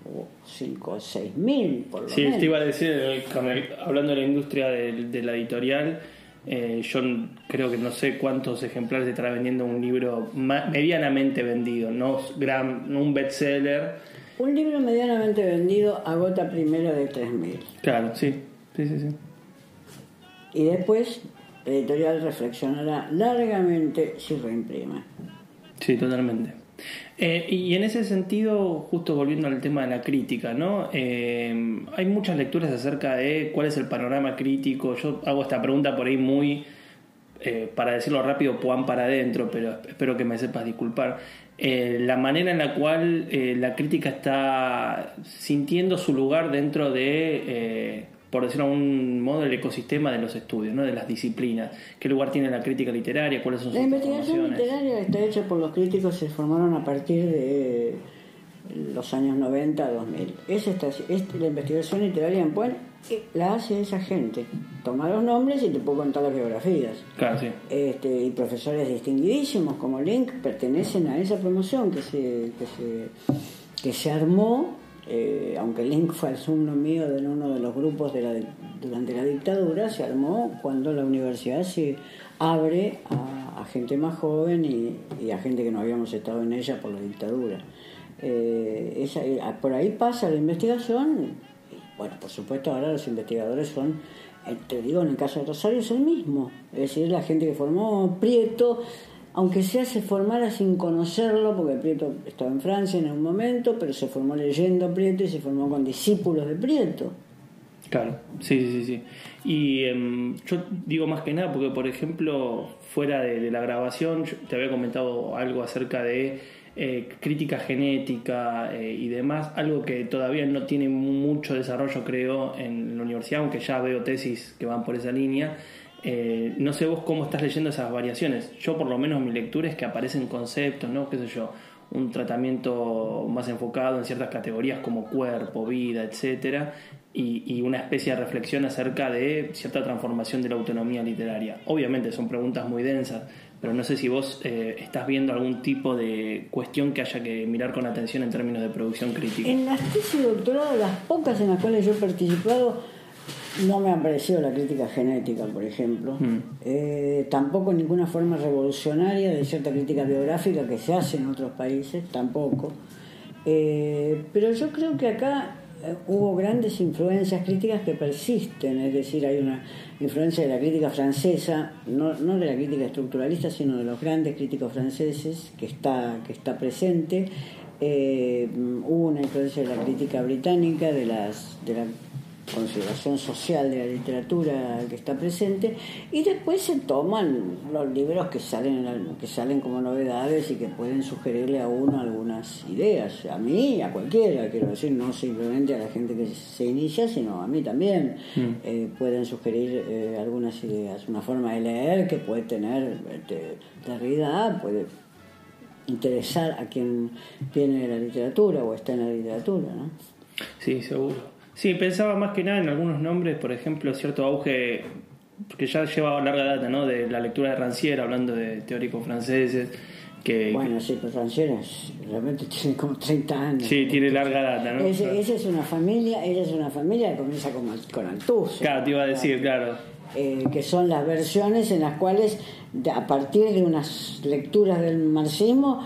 O 5 o 6.000, por lo Sí, menos. te iba a decir, el- con el- hablando de la industria del- de, la editorial, eh, yo creo que no sé cuántos ejemplares estará vendiendo un libro medianamente vendido, no, gran, no un bestseller. Un libro medianamente vendido agota primero de 3.000. Claro, sí, sí, sí. sí. Y después la editorial reflexionará largamente si reimprime. Sí, totalmente. Eh, y en ese sentido, justo volviendo al tema de la crítica, ¿no? Eh, hay muchas lecturas acerca de cuál es el panorama crítico. Yo hago esta pregunta por ahí muy, eh, para decirlo rápido, puan para adentro, pero espero que me sepas disculpar. La manera en la cual la crítica está sintiendo su lugar dentro de, por decirlo de algún modo, el ecosistema de los estudios, ¿no? de las disciplinas. ¿Qué lugar tiene la crítica literaria? ¿Cuáles son La sus investigación transformaciones? literaria está hecha por los críticos que se formaron a partir de los años 90 a 2000. Es esta, es la investigación literaria en Puebla la hace esa gente. Toma los nombres y te puedo contar las biografías. Claro, sí. Este, y profesores distinguidísimos como Link pertenecen a esa promoción que se, que se, que se armó, eh, aunque Link fue alumno mío de uno de los grupos de la, durante la dictadura, se armó cuando la universidad se abre a, gente más joven y, a gente que no habíamos estado en ella por la dictadura. Eh, eh, por ahí pasa la investigación. y, Bueno, por supuesto ahora los investigadores son, eh, te digo, en el caso de Rosario es el mismo. Es decir, la gente que formó Prieto, aunque sea se formara sin conocerlo, porque Prieto estaba en Francia en un momento, pero se formó leyendo Prieto y se formó con discípulos de Prieto. Claro, sí, sí, sí. Y em, yo digo más que nada porque, por ejemplo, fuera de, de la grabación, yo te había comentado algo acerca de eh, crítica genética eh, y demás, algo que todavía no tiene mucho desarrollo, creo, en la universidad, aunque ya veo tesis que van por esa línea. Eh, no sé vos cómo estás leyendo esas variaciones. Yo, por lo menos, mi lectura es que aparecen conceptos, ¿no? ¿Qué sé yo? un tratamiento más enfocado en ciertas categorías como cuerpo, vida, etcétera, y, una especie de reflexión acerca de cierta transformación de la autonomía literaria. Obviamente son preguntas muy densas, pero no sé si vos eh, estás viendo algún tipo de cuestión que haya que mirar con atención en términos de producción crítica. En las tesis de doctorado, las pocas en las cuales yo he participado, no me ha parecido la crítica genética, por ejemplo. Mm. Eh, tampoco ninguna forma revolucionaria de cierta crítica biográfica que se hace en otros países, tampoco. Eh, pero yo creo que acá eh, hubo grandes influencias críticas que persisten, es decir, hay una influencia de la crítica francesa, no, no de la crítica estructuralista, sino de los grandes críticos franceses que está, que está presente. Eh, hubo una influencia de la crítica británica, de, las, de la consideración social de la literatura que está presente y después se toman los libros que salen que salen como novedades y que pueden sugerirle a uno algunas ideas a mí a cualquiera quiero decir no simplemente a la gente que se inicia sino a mí también Eh, pueden sugerir eh, algunas ideas una forma de leer que puede tener este, puede interesar a quien viene de la literatura o está en la literatura ¿no? Sí, seguro. Sí, pensaba más que nada en algunos nombres, por ejemplo, cierto auge que ya lleva larga data, ¿no? De la lectura de Rancière, hablando de teóricos franceses, que, Bueno, sí, pero Rancière realmente tiene como 30 años. Sí, tiene larga data, ¿no? Esa es una familia, ella es una familia que comienza con, con Althusser. Claro, te iba a decir, claro. Eh, que son las versiones en las cuales, a partir de unas lecturas del marxismo,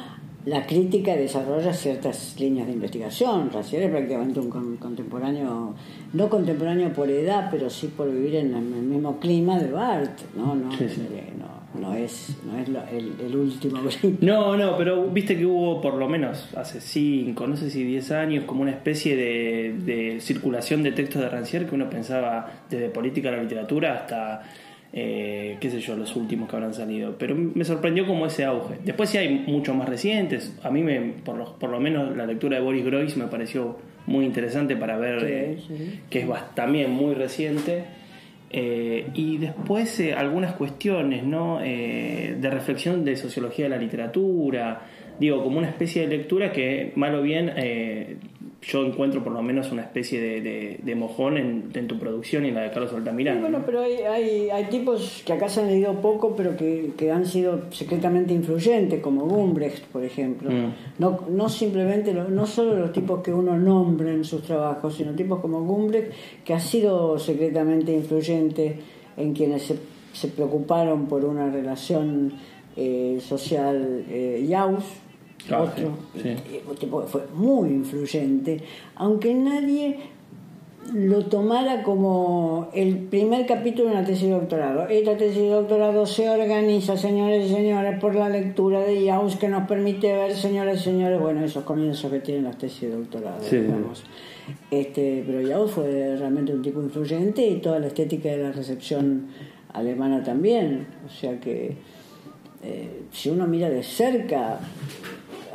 la crítica desarrolla ciertas líneas de investigación. Rancière es prácticamente un con- contemporáneo, no contemporáneo por edad, pero sí por vivir en el mismo clima de Barthes. No, no, Sí, sí. eh, no, no es, no es lo- el, el último. No, no, pero viste que hubo por lo menos hace 5, no sé si 10 años, como una especie de, de circulación de textos de Rancière que uno pensaba desde política a la literatura hasta, eh, qué sé yo, los últimos que habrán salido. Pero me sorprendió como ese auge. Después sí hay muchos más recientes. A mí, me, por, lo, por lo menos, la lectura de Boris Groys me pareció muy interesante para ver Sí, eh, sí. que es también muy reciente. Eh, y después algunas cuestiones ¿no? De reflexión de sociología de la literatura, digo, como una especie de lectura que, mal o bien, yo encuentro por lo menos una especie de, de, mojón en, en, tu producción y en la de Carlos Altamirano. bueno, pero hay, hay, hay, tipos que acá se han leído poco, pero que, que han sido secretamente influyentes, como Gumbrecht, por ejemplo. Mm. No, no simplemente, no solo los tipos que uno nombra en sus trabajos, sino tipos como Gumbrecht, que ha sido secretamente influyente en quienes se, se preocuparon por una relación eh, social eh, Yaus otro tipo fue muy influyente, aunque nadie lo tomara como el primer capítulo de una tesis de doctorado. Esta tesis de doctorado se organiza, señores y señores, por la lectura de Yaus que nos permite ver, señores y señores, bueno, esos comienzos que tienen las tesis de doctorado. Este, pero Yaus fue realmente un tipo influyente y toda la estética de la recepción alemana también. O sea que eh, si uno mira de cerca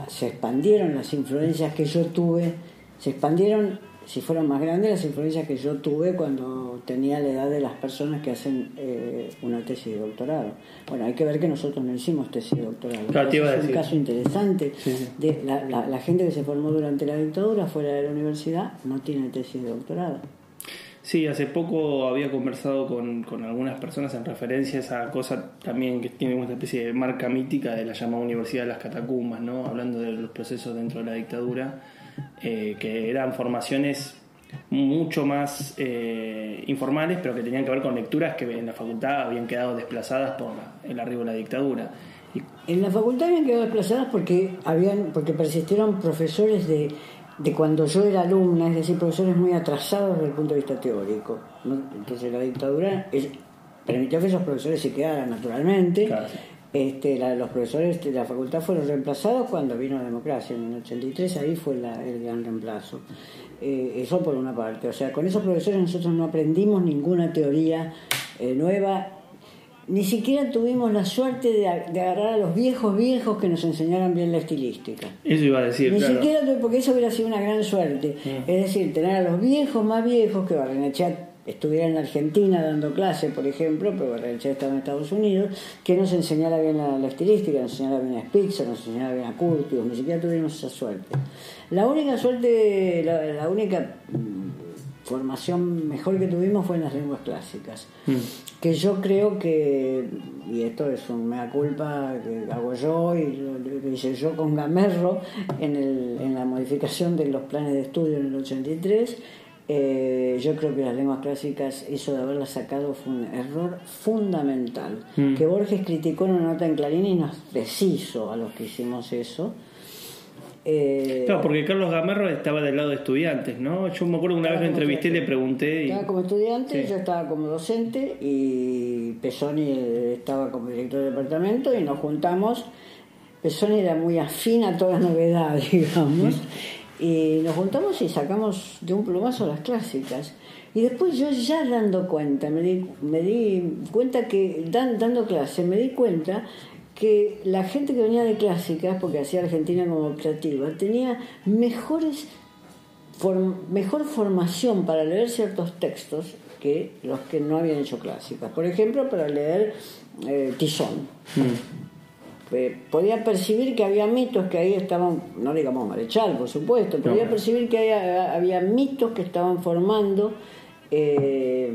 se expandieron las influencias que yo tuve, se expandieron, si fueron más grandes, las influencias que yo tuve cuando tenía la edad de las personas que hacen eh, una tesis de doctorado. Bueno, hay que ver que nosotros no hicimos tesis de doctorado. es un caso interesante. De la, la gente que se formó durante la dictadura fuera de la universidad no tiene tesis de doctorado. Sí, hace poco había conversado con, con, algunas personas en referencia a esa cosa también que tiene una especie de marca mítica de la llamada Universidad de las Catacumbas, ¿no? hablando de los procesos dentro de la dictadura, eh, que eran formaciones mucho más eh, informales, pero que tenían que ver con lecturas que en la facultad habían quedado desplazadas por el arribo de la dictadura. En la facultad habían quedado desplazadas porque habían porque persistieron profesores de de cuando yo era alumna, es decir, profesores muy atrasados desde el punto de vista teórico. Entonces la dictadura permitió que esos profesores se quedaran naturalmente. Este, los profesores de la facultad fueron reemplazados cuando vino la democracia, en el 83, ahí fue el gran reemplazo. Eh, eso por una parte, o sea, con esos profesores nosotros no aprendimos ninguna teoría eh, nueva ni siquiera tuvimos la suerte de, agarrar a los viejos viejos que nos enseñaran bien la estilística. Eso iba a decir. Ni siquiera, porque eso hubiera sido una gran suerte. Mm. Es decir, tener a los viejos más viejos que Barrenechea estuviera en Argentina dando clase, por ejemplo, pero Barrenechea estaba en Estados Unidos, que nos enseñara bien la, estilística, nos enseñara bien a Spitzer, nos enseñara bien a Curtius, ni siquiera tuvimos esa suerte. La única suerte, la única formación mejor que tuvimos fue en las lenguas clásicas. Mm. Que yo creo que, y esto es un mea culpa que hago yo y lo, hice yo con Gamerro en, el, en la modificación de los planes de estudio en el 83, eh, yo creo que las lenguas clásicas, eso de haberlas sacado fue un error fundamental. Mm. Que Borges criticó en una nota en Clarín y nos deshizo a los que hicimos eso. Eh, claro, porque Carlos Gamarro estaba del lado de estudiantes, ¿no? Yo me acuerdo una vez lo entrevisté y le pregunté. Estaba como estudiante, yo estaba como docente y Pesoni estaba como director de departamento y nos juntamos. Pesoni era muy afín a toda novedad, digamos. Y nos juntamos y sacamos de un plumazo las clásicas. Y después yo ya dando cuenta, me di, me di cuenta que, dando clase, me di cuenta que la gente que venía de clásicas, porque hacía Argentina como optativa, tenía mejores mejor formación para leer ciertos textos que los que no habían hecho clásicas. Por ejemplo, para leer eh, Tizón. Mm. Eh, podía percibir que había mitos que ahí estaban, no digamos Marechal, por supuesto, podía percibir que había, mitos que estaban formando. Eh,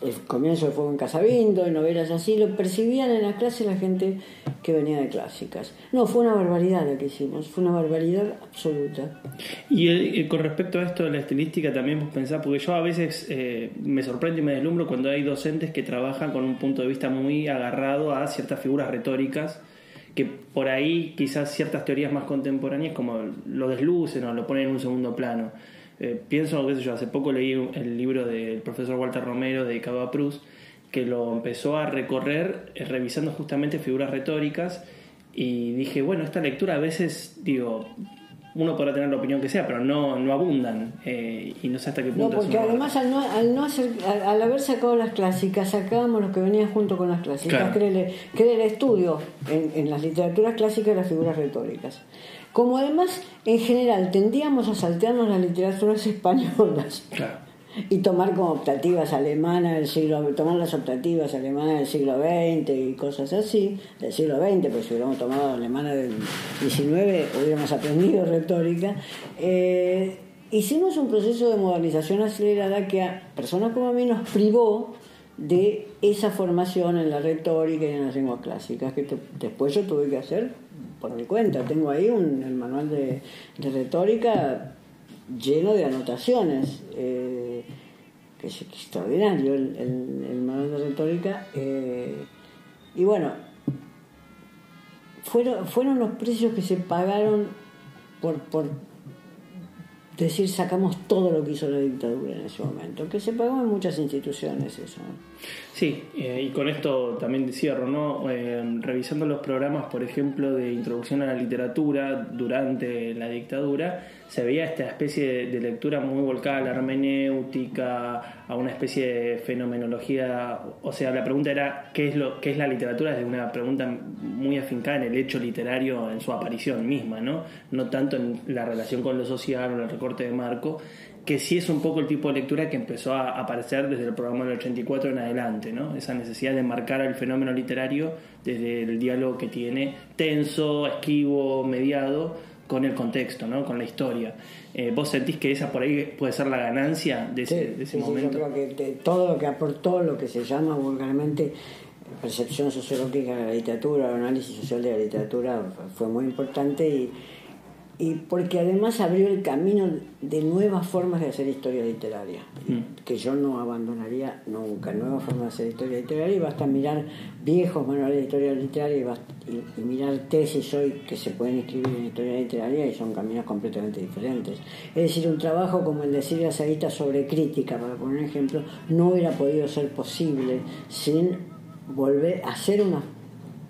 el comienzo de Fuego en Casabindo y novelas así, lo percibían en las clases la gente que venía de clásicas. No, fue una barbaridad lo que hicimos, fue una barbaridad absoluta. Y con respecto a esto de la estilística también vos pensás, porque yo a veces eh, me sorprende y me deslumbro cuando hay docentes que trabajan con un punto de vista muy agarrado a ciertas figuras retóricas que por ahí quizás ciertas teorías más contemporáneas como lo deslucen o lo ponen en un segundo plano. Eh, pienso, qué sé yo, hace poco leí el libro del profesor Walter Romero dedicado a Proust, que lo empezó a recorrer eh, revisando justamente figuras retóricas y dije, bueno, esta lectura a veces, digo, uno podrá tener la opinión que sea, pero no, no abundan eh, y no sé hasta qué punto. No, porque además al no, al, no hacer, al, haber sacado las clásicas, sacábamos lo que venía junto con las clásicas, que, era el, estudio en, en, las literaturas clásicas de las figuras retóricas. Como además, en general, tendíamos a saltearnos las literaturas españolas. Y tomar como optativas alemanas del siglo tomar las optativas alemanas del siglo XX y cosas así, del siglo XX, pues si hubiéramos tomado alemana del XIX hubiéramos aprendido retórica. Eh, hicimos un proceso de modernización acelerada que a personas como a mí nos privó de esa formación en la retórica y en las lenguas clásicas que después yo tuve que hacer por mi cuenta. Tengo ahí un, el manual de, retórica lleno de anotaciones, eh, que es extraordinario el, manual de retórica. Eh, y bueno, fueron, fueron los precios que se pagaron por, por decir, sacamos todo lo que hizo la dictadura en ese momento, que se pagó en muchas instituciones eso. Sí, eh, y con esto también cierro, ¿no? Eh, revisando los programas, por ejemplo, de introducción a la literatura durante la dictadura, se veía esta especie de lectura muy volcada a la hermenéutica, a una especie de fenomenología. O sea, la pregunta era: ¿qué es, lo, qué es la literatura? Es una pregunta muy afincada en el hecho literario, en su aparición misma, ¿no? No tanto en la relación con lo social o el recorte de marco que sí es un poco el tipo de lectura que empezó a aparecer desde el programa del 84 en adelante, ¿no? Esa necesidad de marcar el fenómeno literario desde el diálogo que tiene tenso, esquivo, mediado con el contexto, ¿no? Con la historia. Eh, ¿Vos sentís que esa por ahí puede ser la ganancia de ese, momento? yo creo que todo lo que aportó lo que se llama vulgarmente percepción sociológica de la literatura, el análisis social de la literatura fue muy importante y y porque además abrió el camino de nuevas formas de hacer historia literaria, mm. que yo no abandonaría nunca, nuevas formas de hacer historia literaria, y basta mirar viejos manuales de historia literaria y, mirar tesis hoy que se pueden escribir en historia literaria y son caminos completamente diferentes. Es decir, un trabajo como el de Silvia Sarita sobre crítica, para poner un ejemplo, no hubiera podido ser posible sin volver a hacer una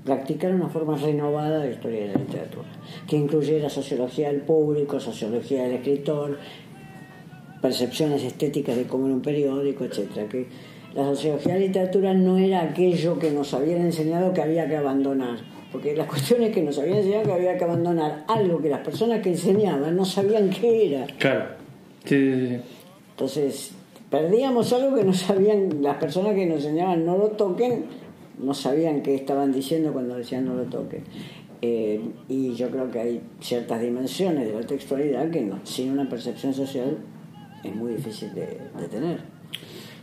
practicar una forma renovada de historia de la literatura, que incluyera sociología del público, sociología del escritor, percepciones estéticas de cómo era un periódico, etc. Que la sociología de la literatura no era aquello que nos habían enseñado que había que abandonar, porque la cuestión es que nos habían enseñado que había que abandonar algo que las personas que enseñaban no sabían qué era. Claro. Entonces, perdíamos algo que no sabían, las personas que nos enseñaban no lo toquen no sabían qué estaban diciendo cuando decían no lo toque. Eh, y yo creo que hay ciertas dimensiones de la textualidad que no, sin una percepción social es muy difícil de, tener.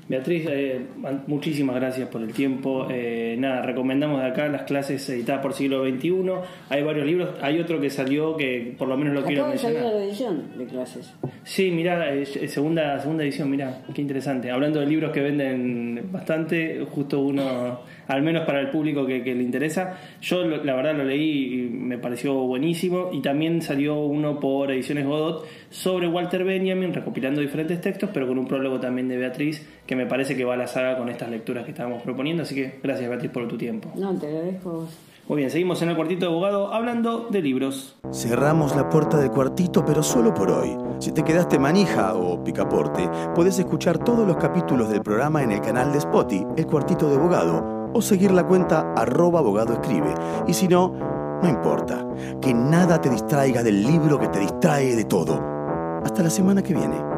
Beatriz, eh, muchísimas gracias por el tiempo. Eh, nada, recomendamos de acá las clases editadas por siglo XXI. Hay varios libros. Hay otro que salió que por lo menos lo quiero mencionar. la edición de clases. Sí, mira, segunda, segunda edición, mira, qué interesante. Hablando de libros que venden bastante, justo uno al menos para el público que, le interesa. Yo la verdad lo leí y me pareció buenísimo y también salió uno por Ediciones Godot sobre Walter Benjamin, recopilando diferentes textos, pero con un prólogo también de Beatriz, que me parece que va a la saga con estas lecturas que estábamos proponiendo. Así que gracias Beatriz por tu tiempo. No, te agradezco. Muy bien, seguimos en el cuartito de abogado hablando de libros. Cerramos la puerta del cuartito, pero solo por hoy. Si te quedaste manija o picaporte, puedes escuchar todos los capítulos del programa en el canal de Spotify, El Cuartito de Abogado o seguir la cuenta arroba abogado escribe. Y si no, no importa, que nada te distraiga del libro que te distrae de todo. Hasta la semana que viene.